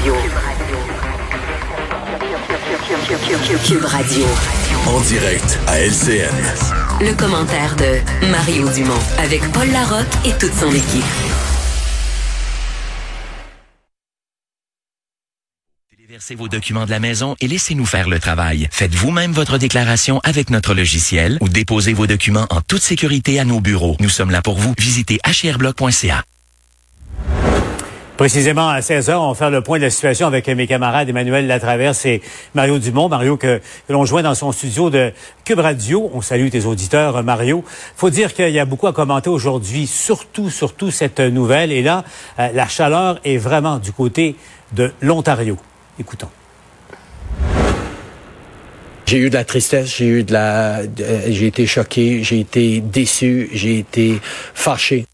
Radio. Cube Radio. En direct à LCN. Le commentaire de Mario Dumont avec Paul Larocque et toute son équipe. Téléversez vos documents de la maison et laissez-nous faire le travail. Faites vous-même votre déclaration avec notre logiciel ou déposez vos documents en toute sécurité à nos bureaux. Nous sommes là pour vous. Visitez hrblock.ca. Précisément à 16 heures, on va faire le point de la situation avec mes camarades Emmanuel Latraverse et Mario Dumont. Mario que, l'on joint dans son studio de Cube Radio. On salue tes auditeurs, Mario. Faut dire qu'il y a beaucoup à commenter aujourd'hui, surtout, surtout cette nouvelle. Et là, euh, la chaleur est vraiment du côté de l'Ontario. Écoutons. J'ai eu de la tristesse, j'ai eu de la, de- j'ai été choqué, j'ai été déçu, j'ai été fâché.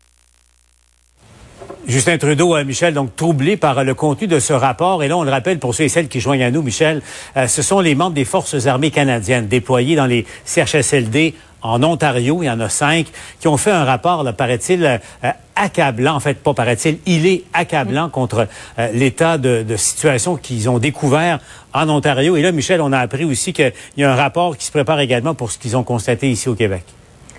Justin Trudeau, euh, Michel, donc troublé par euh, le contenu de ce rapport. Et là, on le rappelle pour ceux et celles qui joignent à nous, Michel, euh, ce sont les membres des Forces armées canadiennes déployés dans les CHSLD en Ontario. Il y en a cinq qui ont fait un rapport, là, paraît-il, euh, accablant. En fait, pas paraît-il, il est accablant contre euh, l'état de, de situation qu'ils ont découvert en Ontario. Et là, Michel, on a appris aussi qu'il y a un rapport qui se prépare également pour ce qu'ils ont constaté ici au Québec.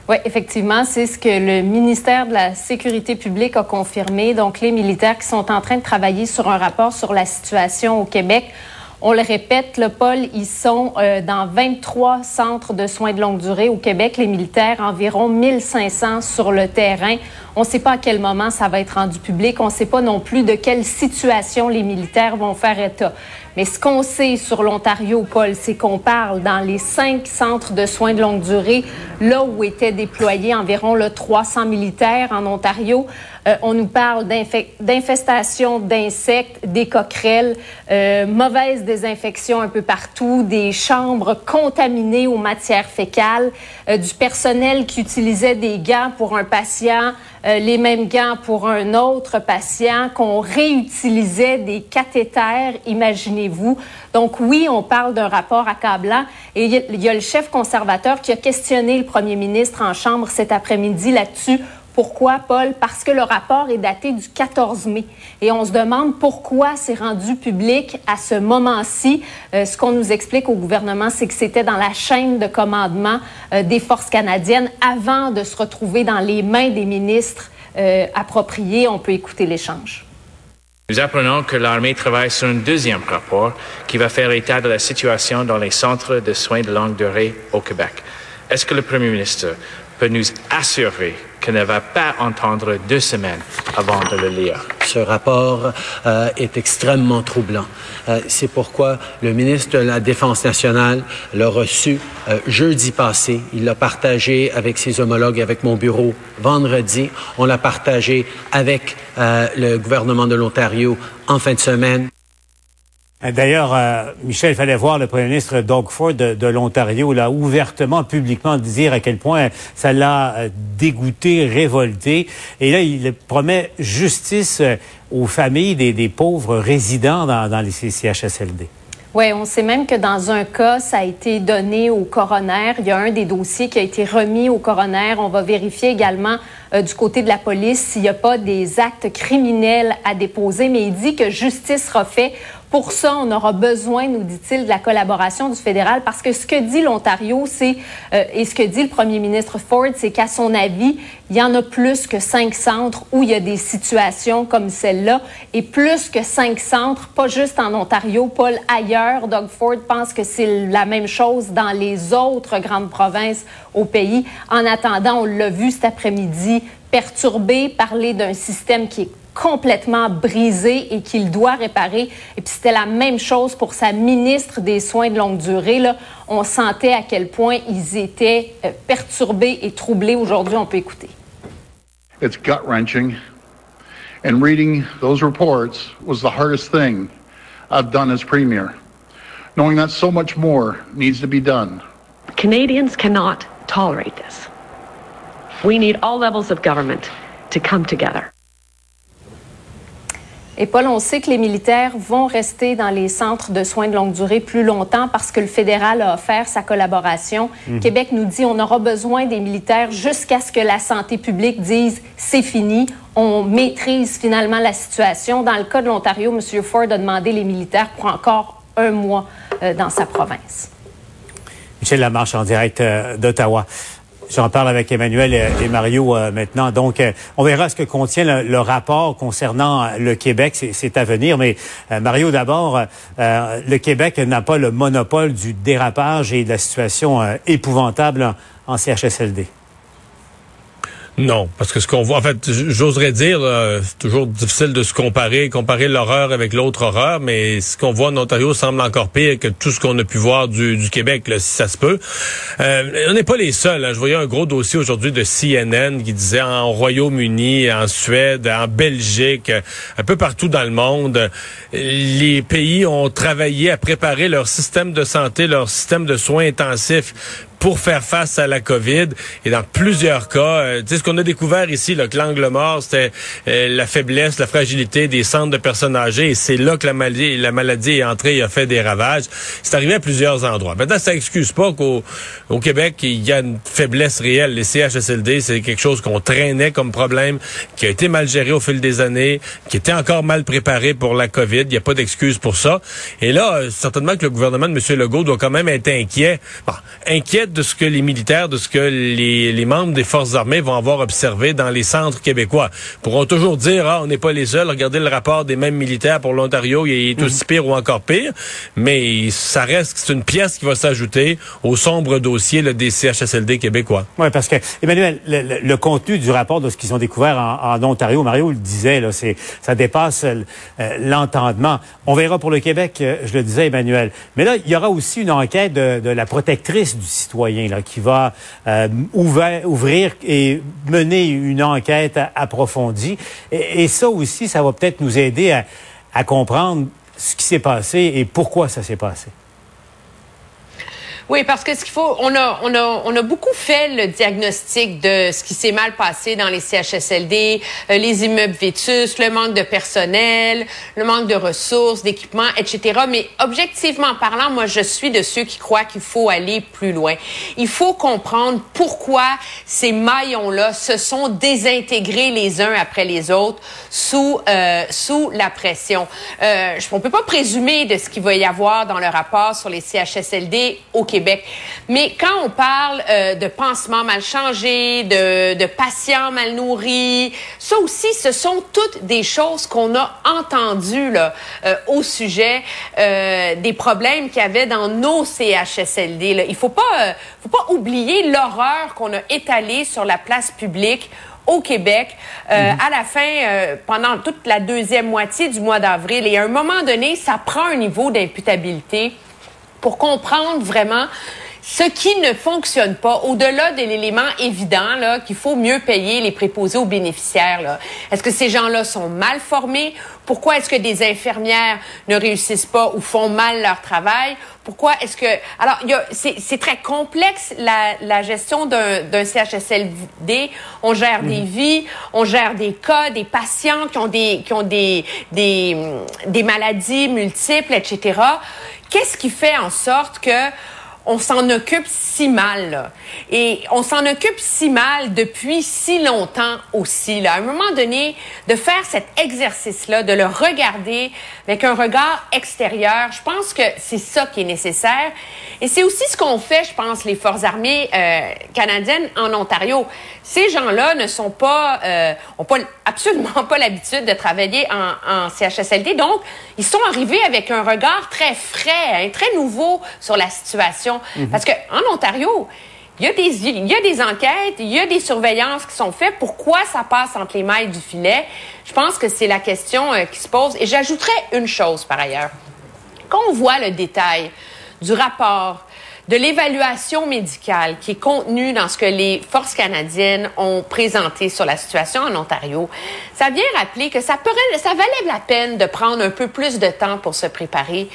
Oui, effectivement, c'est ce que le ministère de la Sécurité publique a confirmé. Donc, les militaires qui sont en train de travailler sur un rapport sur la situation au Québec. On le répète, le Paul, ils sont euh, dans 23 centres de soins de longue durée au Québec. Les militaires, environ 1500 sur le terrain. On ne sait pas à quel moment ça va être rendu public. On ne sait pas non plus de quelle situation les militaires vont faire état. Mais ce qu'on sait sur l'Ontario, Paul, c'est qu'on parle dans les cinq centres de soins de longue durée, là où étaient déployés environ le 300 militaires en Ontario. Euh, on nous parle d'infe- d'infestations d'insectes, des coquerelles, euh, mauvaise désinfection un peu partout, des chambres contaminées aux matières fécales, euh, du personnel qui utilisait des gants pour un patient, les mêmes gants pour un autre patient, qu'on réutilisait des cathéters, imaginez-vous. Donc oui, on parle d'un rapport accablant. Et il y y a le chef conservateur qui a questionné le premier ministre en Chambre cet après-midi là-dessus. Pourquoi, Paul? Parce que le rapport est daté du 14 mai. Et on se demande pourquoi c'est rendu public à ce moment-ci. Euh, ce qu'on nous explique au gouvernement, c'est que c'était dans la chaîne de commandement euh, des forces canadiennes avant de se retrouver dans les mains des ministres euh, appropriés. On peut écouter l'échange. Nous apprenons que l'armée travaille sur un deuxième rapport qui va faire état de la situation dans les centres de soins de longue durée au Québec. Est-ce que le Premier ministre peut nous assurer qu'il ne va pas entendre deux semaines avant de le lire? Ce rapport euh, est extrêmement troublant. Euh, C'est pourquoi le ministre de la Défense nationale l'a reçu euh, jeudi passé. Il l'a partagé avec ses homologues, avec mon bureau vendredi. On l'a partagé avec euh, le gouvernement de l'Ontario en fin de semaine. Euh, D'ailleurs, euh, Michel, il fallait voir le premier ministre Doug Ford de, l'Ontario, là, ouvertement, publiquement dire à quel point ça l'a euh, dégoûté, révolté. Et là, il promet justice aux familles des, pauvres résidents dans, les CHSLD. Oui, on sait même que dans un cas, ça a été donné au coroner. Il y a un des dossiers qui a été remis au coroner. On va vérifier également du côté de la police s'il n'y a pas des actes criminels à déposer, mais il dit que justice sera faite. Pour ça, on aura besoin, nous dit-il, de la collaboration du fédéral, parce que ce que dit l'Ontario, c'est euh, et ce que dit le premier ministre Ford, c'est qu'à son avis, il y en a plus que cinq centres où il y a des situations comme celle-là, et plus que cinq centres, pas juste en Ontario, Paul, ailleurs. Doug Ford pense que c'est la même chose dans les autres grandes provinces au pays. En attendant, on l'a vu cet après-midi, perturbé, parler d'un système qui est complètement brisé et qu'il doit réparer. Et puis c'était la même chose pour sa ministre des Soins de longue durée. Là. On sentait à quel point ils étaient euh, perturbés et troublés. Aujourd'hui, on peut écouter. It's gut wrenching. And reading those reports was the hardest thing I've done as Premier, knowing that so much more needs to be done. Canadians cannot tolerate this. We need all levels of government to come together. Et Paul, on sait que les militaires vont rester dans les centres de soins de longue durée plus longtemps parce que le fédéral a offert sa collaboration. Mhm. Québec nous dit on aura besoin des militaires jusqu'à ce que la santé publique dise c'est fini, on maîtrise finalement la situation. Dans le cas de l'Ontario, M. Ford a demandé les militaires pour encore un mois euh, dans sa province. Michel Lamarche en direct euh, d'Ottawa. J'en parle avec Emmanuel et Mario euh, maintenant. Donc, on verra ce que contient le, rapport concernant le Québec. C'est à venir. Mais Mario, d'abord, le Québec n'a pas le monopole du dérapage et de la situation épouvantable en CHSLD. Non, parce que ce qu'on voit, en fait, j'oserais dire, c'est toujours difficile de se comparer, comparer l'horreur avec l'autre horreur, mais ce qu'on voit en Ontario semble encore pire que tout ce qu'on a pu voir du, du Québec, là, si ça se peut. Euh, on n'est pas les seuls. Hein. Je voyais un gros dossier aujourd'hui de CNN qui disait en Royaume-Uni, en Suède, en Belgique, un peu partout dans le monde, les pays ont travaillé à préparer leur système de santé, leur système de soins intensifs pour faire face à la COVID. Et dans plusieurs cas, euh, tu sais, ce qu'on a découvert ici, là, que l'angle mort, c'était euh, la faiblesse, la fragilité des centres de personnes âgées. Et c'est là que la maladie, la maladie est entrée et a fait des ravages. C'est arrivé à plusieurs endroits. Maintenant, ça excuse pas qu'au au Québec, il y a une faiblesse réelle. Les CHSLD, c'est quelque chose qu'on traînait comme problème, qui a été mal géré au fil des années, qui était encore mal préparé pour la COVID. Il n'y a pas d'excuse pour ça. Et là, euh, certainement que le gouvernement de M. Legault doit quand même être inquiet. Bon, inquiet de ce que les militaires, de ce que les, les, membres des forces armées vont avoir observé dans les centres québécois. Ils pourront toujours dire, ah, on n'est pas les seuls. Regardez le rapport des mêmes militaires pour l'Ontario, il est aussi pire ou encore pire. Mais ça reste, c'est une pièce qui va s'ajouter au sombre dossier là, des CHSLD québécois. Oui, parce que, Emmanuel, le, contenu du rapport de ce qu'ils ont découvert en, Ontario, Mario le disait, là, c'est, ça dépasse euh, l'entendement. On verra pour le Québec, euh, je le disais, Emmanuel. Mais là, il y aura aussi une enquête de, de la protectrice du citoyen qui va euh, ouvrir et mener une enquête approfondie. Et, ça aussi, ça va peut-être nous aider à, à comprendre ce qui s'est passé et pourquoi ça s'est passé. Oui, parce que ce qu'il faut, on a, on a, on a beaucoup fait le diagnostic de ce qui s'est mal passé dans les CHSLD, euh, les immeubles vétus, le manque de personnel, le manque de ressources, d'équipements, etc. Mais objectivement parlant, moi, je suis de ceux qui croient qu'il faut aller plus loin. Il faut comprendre pourquoi ces maillons-là se sont désintégrés les uns après les autres sous, euh, sous la pression. Euh, on peut pas présumer de ce qu'il va y avoir dans le rapport sur les CHSLD au Québec mais quand on parle euh, de pansements mal changés, de, de, patients mal nourris, ça aussi, ce sont toutes des choses qu'on a entendues là, euh, au sujet euh, des problèmes qu'il y avait dans nos CHSLD. Là. Il faut pas, faut pas oublier l'horreur qu'on a étalée sur la place publique au Québec mhm. à la fin, pendant toute la deuxième moitié du mois d'avril. Et à un moment donné, ça prend un niveau d'imputabilité pour comprendre vraiment ce qui ne fonctionne pas, au-delà de l'élément évident là qu'il faut mieux payer les préposés aux bénéficiaires, là. est-ce que ces gens-là sont mal formés? Pourquoi est-ce que des infirmières ne réussissent pas ou font mal leur travail? Pourquoi est-ce que... Alors, c'est très complexe la, la gestion d'un CHSLD. On gère des mhm. vies, on gère des cas, des patients qui ont des, qui ont des, des, des maladies multiples, etc. Qu'est-ce qui fait en sorte que on s'en occupe si mal. Et on s'en occupe si mal depuis si longtemps aussi. Là. À un moment donné, de faire cet exercice-là, de le regarder avec un regard extérieur, je pense que c'est ça qui est nécessaire. Et c'est aussi ce qu'on fait, je pense, les forces armées euh, canadiennes en Ontario. Ces gens-là ne sont pas, euh, ont pas absolument pas l'habitude de travailler en, en, CHSLD. Donc, ils sont arrivés avec un regard très frais, hein, très nouveau sur la situation. Parce que en Ontario, il y, a des, enquêtes, il y a des surveillances qui sont faites. Pourquoi ça passe entre les mailles du filet? Je pense que c'est la question euh, qui se pose. Et j'ajouterais une chose par ailleurs. Quand on voit le détail du rapport, de l'évaluation médicale qui est contenue dans ce que les forces canadiennes ont présenté sur la situation en Ontario, ça vient rappeler que ça, ça valait la peine de prendre un peu plus de temps pour se préparer.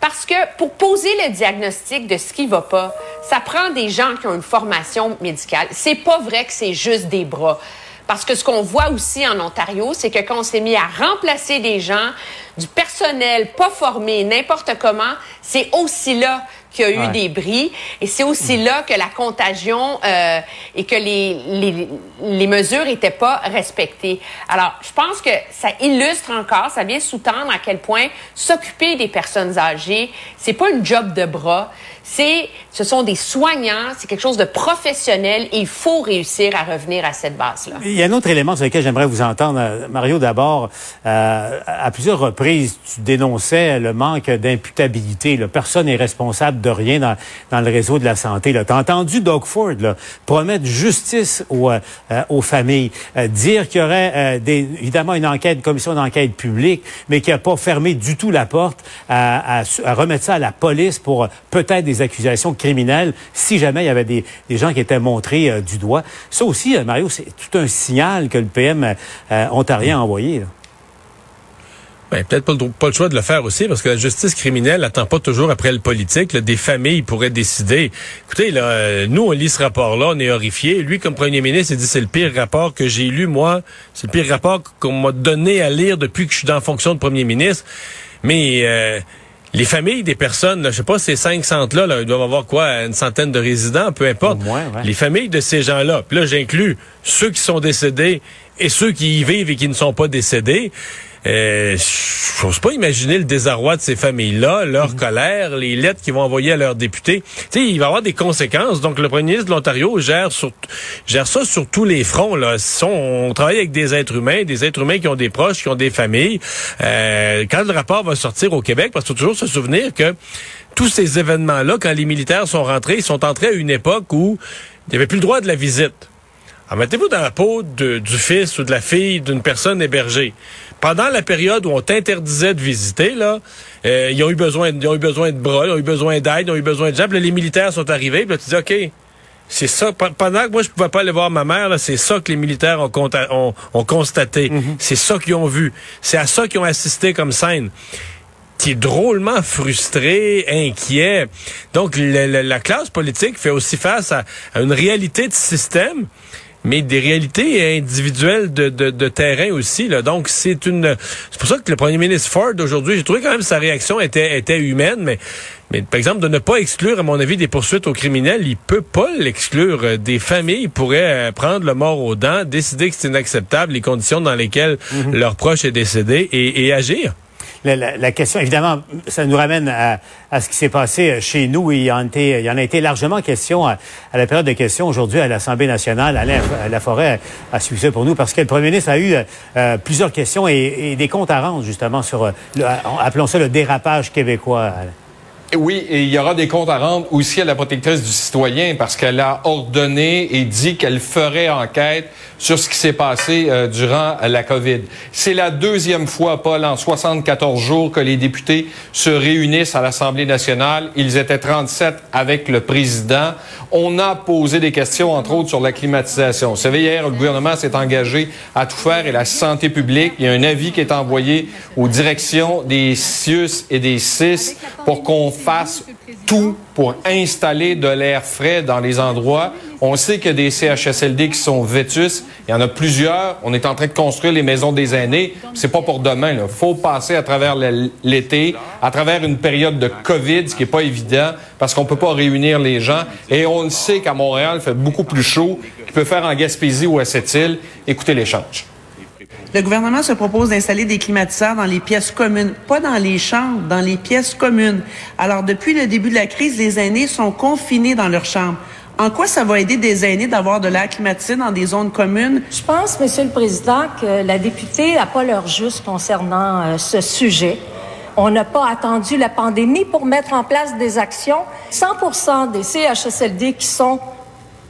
Parce que pour poser le diagnostic de ce qui va pas, ça prend des gens qui ont une formation médicale. C'est pas vrai que c'est juste des bras. Parce que ce qu'on voit aussi en Ontario, c'est que quand on s'est mis à remplacer des gens, du personnel pas formé, n'importe comment, c'est aussi là qu'il y a eu des bris. Et c'est aussi là que la contagion euh, et que les, les, les mesures n'étaient pas respectées. Alors, je pense que ça illustre encore, ça vient sous-tendre à quel point s'occuper des personnes âgées, c'est pas une job de bras c'est, ce sont des soignants, c'est quelque chose de professionnel et il faut réussir à revenir à cette base-là. Il y a un autre élément sur lequel j'aimerais vous entendre, euh, Mario. D'abord, euh, à plusieurs reprises, tu dénonçais le manque d'imputabilité. Personne n'est responsable de rien dans, le réseau de la santé. Tu as entendu Doug Ford là, promettre justice aux, euh, familles, dire qu'il y aurait évidemment une enquête, une commission d'enquête publique, mais qui n'a pas fermé du tout la porte à remettre ça à la police pour peut-être des accusations criminelles si jamais il y avait des, gens qui étaient montrés euh, du doigt. Ça aussi, euh, Mario, c'est tout un signal que le PM euh, ontarien a envoyé. Ben, peut-être pas, le choix de le faire aussi, parce que la justice criminelle n'attend pas toujours après le politique. des familles pourraient décider. Écoutez, là, nous, on lit ce rapport-là, on est horrifiés. Lui, comme premier ministre, il dit c'est le pire rapport que j'ai lu, moi. C'est le pire rapport qu'on m'a donné à lire depuis que je suis la fonction de premier ministre. Mais les familles des personnes, je sais pas, ces cinq centres-là, là, ils doivent avoir quoi, une centaine de résidents, peu importe. Les familles de ces gens-là, puis là j'inclus ceux qui sont décédés et ceux qui y vivent et qui ne sont pas décédés. Euh, J'ose pas imaginer le désarroi de ces familles-là, leur mhm. colère, les lettres qu'ils vont envoyer à leurs députés. Sais, il va y avoir des conséquences. Donc, le premier ministre de l'Ontario gère, sur, gère ça sur tous les fronts. Là. On, travaille avec des êtres humains, des êtres humains qui ont des proches, qui ont des familles. Euh, quand le rapport va sortir au Québec, parce qu'il faut toujours se souvenir que tous ces événements-là, quand les militaires sont rentrés, ils sont entrés à une époque où il n'y avait plus le droit de la visite. Alors, mettez-vous dans la peau du fils ou de la fille d'une personne hébergée pendant la période où on t'interdisait de visiter, là, euh, ils ont eu besoin, ils ont eu besoin de bras, ils ont eu besoin d'aide, ils ont eu besoin de gens. Puis les militaires sont arrivés. Puis là, tu dis, ok, c'est ça. Pendant que moi je pouvais pas aller voir ma mère, c'est ça que les militaires ont, ont, ont constaté. Mm-hmm. C'est ça qu'ils ont vu. C'est à ça qu'ils ont assisté comme scène qui est drôlement frustré, inquiet. Donc, la classe politique fait aussi face à, à une réalité de système mais des réalités individuelles de, de, de terrain aussi. Là. Donc, c'est une. C'est pour ça que le premier ministre Ford aujourd'hui, j'ai trouvé quand même sa réaction était, était humaine, mais, mais par exemple, de ne pas exclure, à mon avis, des poursuites aux criminels, il peut pas l'exclure. Euh, des familles pourraient euh, prendre le mort aux dents, décider que c'est inacceptable les conditions dans lesquelles mhm. leur proche est décédé et, et agir la, question, évidemment, ça nous ramène à, ce qui s'est passé chez nous. Il y en, a été largement question à, la période de questions aujourd'hui à l'Assemblée nationale. Alain Laforêt a suivi ça pour nous parce que le premier ministre a eu euh, plusieurs questions et, des comptes à rendre justement sur, appelons ça le dérapage québécois. Oui, et il y aura des comptes à rendre aussi à la protectrice du citoyen parce qu'elle a ordonné et dit qu'elle ferait enquête sur ce qui s'est passé euh, durant la COVID. C'est la deuxième fois, Paul, en 74 jours que les députés se réunissent à l'Assemblée nationale. Ils étaient 37 avec le président. On a posé des questions, entre autres, sur la climatisation. Vous savez, hier, le gouvernement s'est engagé à tout faire et la santé publique. Il y a un avis qui est envoyé aux directions des CIUS et des CIS pour qu'on fasse tout pour installer de l'air frais dans les endroits. On sait qu'il y a des CHSLD qui sont vétus. Il y en a plusieurs. On est en train de construire les maisons des aînés. C'est pas pour demain. Il faut passer à travers l'été, à travers une période de COVID, ce qui est pas évident parce qu'on peut pas réunir les gens. Et on sait qu'à Montréal, il fait beaucoup plus chaud qu'il peut faire en Gaspésie ou à Sept-Îles. Écoutez l'échange. Le gouvernement se propose d'installer des climatiseurs dans les pièces communes, pas dans les chambres, dans les pièces communes. Alors, depuis le début de la crise, les aînés sont confinés dans leurs chambres. En quoi ça va aider des aînés d'avoir de l'air climatisé dans des zones communes? Je pense, Monsieur le Président, que la députée n'a pas l'heure juste concernant euh, ce sujet. On n'a pas attendu la pandémie pour mettre en place des actions. 100 des CHSLD qui sont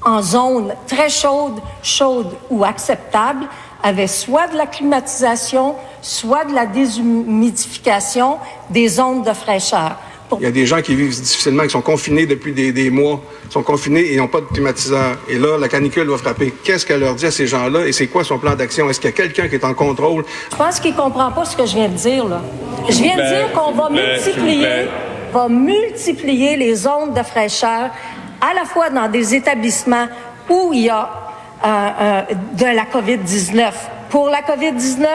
en zone très chaude, chaude ou acceptable avait soit de la climatisation, soit de la déshumidification des zones de fraîcheur. Il y a des gens qui vivent difficilement, qui sont confinés depuis des, des mois, sont confinés et n'ont pas de climatiseur. Et là, la canicule va frapper. Qu'est-ce qu'elle leur dit à ces gens-là et c'est quoi son plan d'action? Est-ce qu'il y a quelqu'un qui est en contrôle? Je pense qu'il comprend pas ce que je viens de dire, là. Je viens de dire qu'on va multiplier, va multiplier les zones de fraîcheur à la fois dans des établissements où il y a euh, euh, de la COVID-19 pour la COVID-19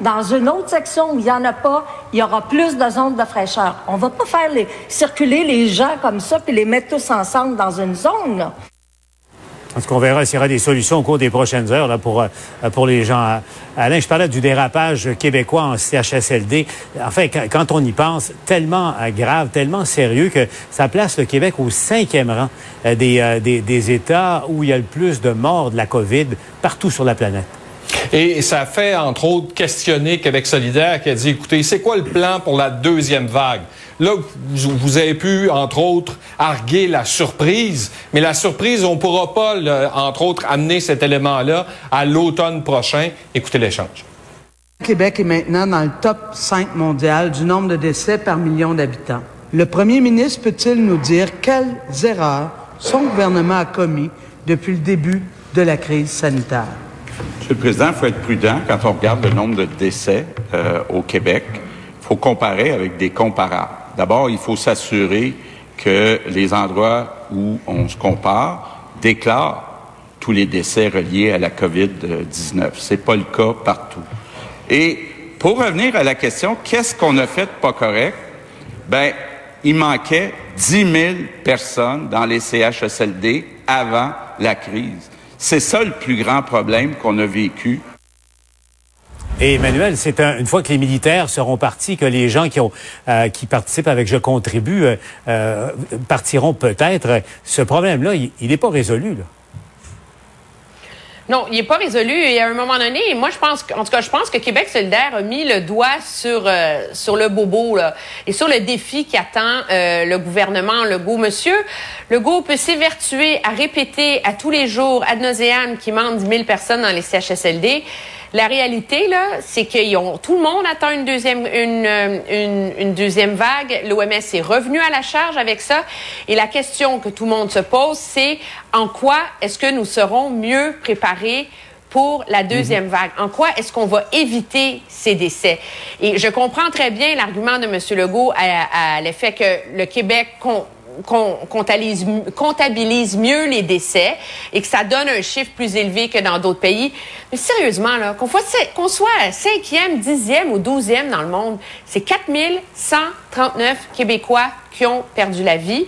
Dans une autre section où il n'y en a pas, il y aura plus de zones de fraîcheur. On va pas faire les, circuler les gens comme ça puis les mettre tous ensemble dans une zone. Là. En qu'on verra s'il y aura des solutions au cours des prochaines heures là, pour, euh, pour les gens. Alain, je parlais du dérapage québécois en CHSLD. Enfin, quand on y pense, tellement euh, grave, tellement sérieux que ça place le Québec au cinquième rang euh, des, des, des États où il y a le plus de morts de la COVID partout sur la planète. Et ça fait, entre autres, questionner Québec solidaire qui a dit, écoutez, c'est quoi le plan pour la deuxième vague? Là, vous avez pu, entre autres, arguer la surprise, mais la surprise, on ne pourra pas, entre autres, amener cet élément-là à l'automne prochain. Écoutez l'échange. Québec est maintenant dans le top 5 mondial du nombre de décès par million d'habitants. Le premier ministre peut-il nous dire quelles erreurs son gouvernement a commis depuis le début de la crise sanitaire? Monsieur le Président, il faut être prudent quand on regarde le nombre de décès euh, au Québec. Il faut comparer avec des comparables. D'abord, il faut s'assurer que les endroits où on se compare déclarent tous les décès reliés à la COVID-19. C'est pas le cas partout. Et pour revenir à la question, qu'est-ce qu'on a fait de pas correct? Ben, il manquait 10 000 personnes dans les CHSLD avant la crise. C'est ça le plus grand problème qu'on a vécu et Emmanuel, c'est une fois que les militaires seront partis, que les gens qui euh, participent avec Je contribue euh, euh, partiront peut-être. Ce problème-là, il n'est pas résolu. Non, il n'est pas résolu. Et à un moment donné, moi, je pense, en tout cas, je pense que Québec solidaire a mis le doigt sur sur le bobo et sur le défi qui attend le gouvernement Legault. Monsieur Legault peut s'évertuer à répéter à tous les jours ad nauseam qui manque 10 000 personnes dans les CHSLD. La réalité, là, c'est qu'ils ont tout le monde attend une deuxième, une, une, une deuxième vague. L'OMS est revenu à la charge avec ça. Et la question que tout le monde se pose, c'est en quoi est-ce que nous serons mieux préparés pour la deuxième mhm. vague? En quoi est-ce qu'on va éviter ces décès? Et je comprends très bien l'argument de M. Legault à, à l'effet que le Québec qu'on comptabilise, comptabilise, mieux les décès et que ça donne un chiffre plus élevé que dans d'autres pays. Mais sérieusement, là, qu'on, qu'on soit cinquième, dixième ou douzième dans le monde, c'est 4139 Québécois qui ont perdu la vie,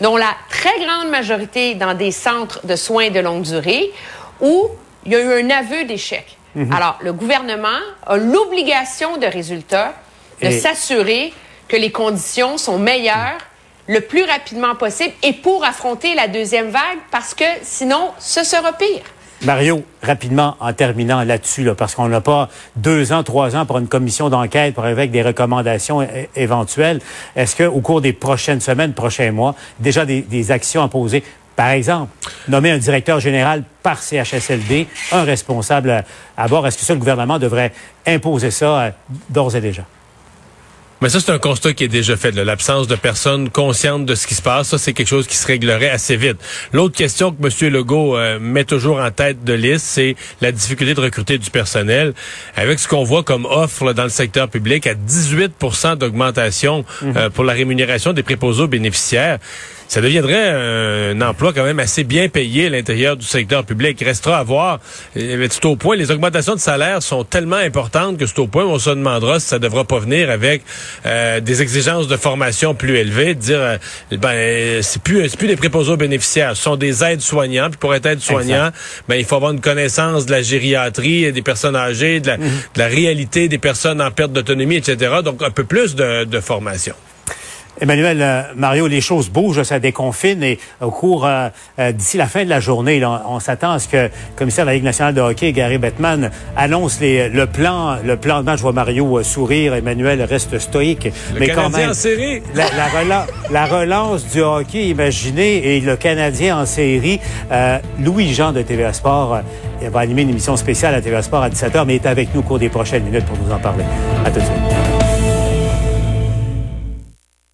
dont la très grande majorité dans des centres de soins de longue durée où il y a eu un aveu d'échec. Mhm. Alors, le gouvernement a l'obligation de résultat de s'assurer que les conditions sont meilleures le plus rapidement possible et pour affronter la deuxième vague parce que sinon, ce sera pire. Mario, rapidement, en terminant là-dessus, parce qu'on n'a pas deux ans, trois ans pour une commission d'enquête pour avec des recommandations éventuelles. Est-ce qu'au cours des prochaines semaines, prochains mois, déjà des, actions à poser? Par exemple, nommer un directeur général par CHSLD, un responsable à, bord. Est-ce que ça, le gouvernement devrait imposer ça euh, d'ores et déjà? Mais ça, c'est un constat qui est déjà fait. L'absence de personnes conscientes de ce qui se passe, ça, c'est quelque chose qui se réglerait assez vite. L'autre question que M. Legault euh, met toujours en tête de liste, c'est la difficulté de recruter du personnel. Avec ce qu'on voit comme offre dans le secteur public, à 18% d'augmentation mhm. euh, pour la rémunération des préposés aux bénéficiaires, ça deviendrait un emploi quand même assez bien payé à l'intérieur du secteur public. Il restera à voir. C'est au point, les augmentations de salaire sont tellement importantes que c'est au point où on se demandera si ça devra pas venir avec euh, des exigences de formation plus élevées, de dire euh, ben c'est plus c'est plus des préposés aux bénéficiaires, ce sont des aides soignants. Puis pour être aide soignant, ben il faut avoir une connaissance de la gériatrie, des personnes âgées, de la, mhm. de la réalité des personnes en perte d'autonomie, etc. Donc un peu plus de, de formation. Emmanuel, euh, Mario, les choses bougent, ça déconfine et au cours, euh, euh, d'ici la fin de la journée, on s'attend à ce que le commissaire de la Ligue nationale de hockey, Gary Bettman, annonce les, le plan, le plan de match. Je vois Mario sourire, Emmanuel reste stoïque. Le mais quand même, en série. La, la, relance du hockey, imaginez, et le Canadien en série. Louis-Jean de TVA Sport va animer une émission spéciale à TVA Sport à 17h, mais est avec nous au cours des prochaines minutes pour nous en parler. À tout de suite.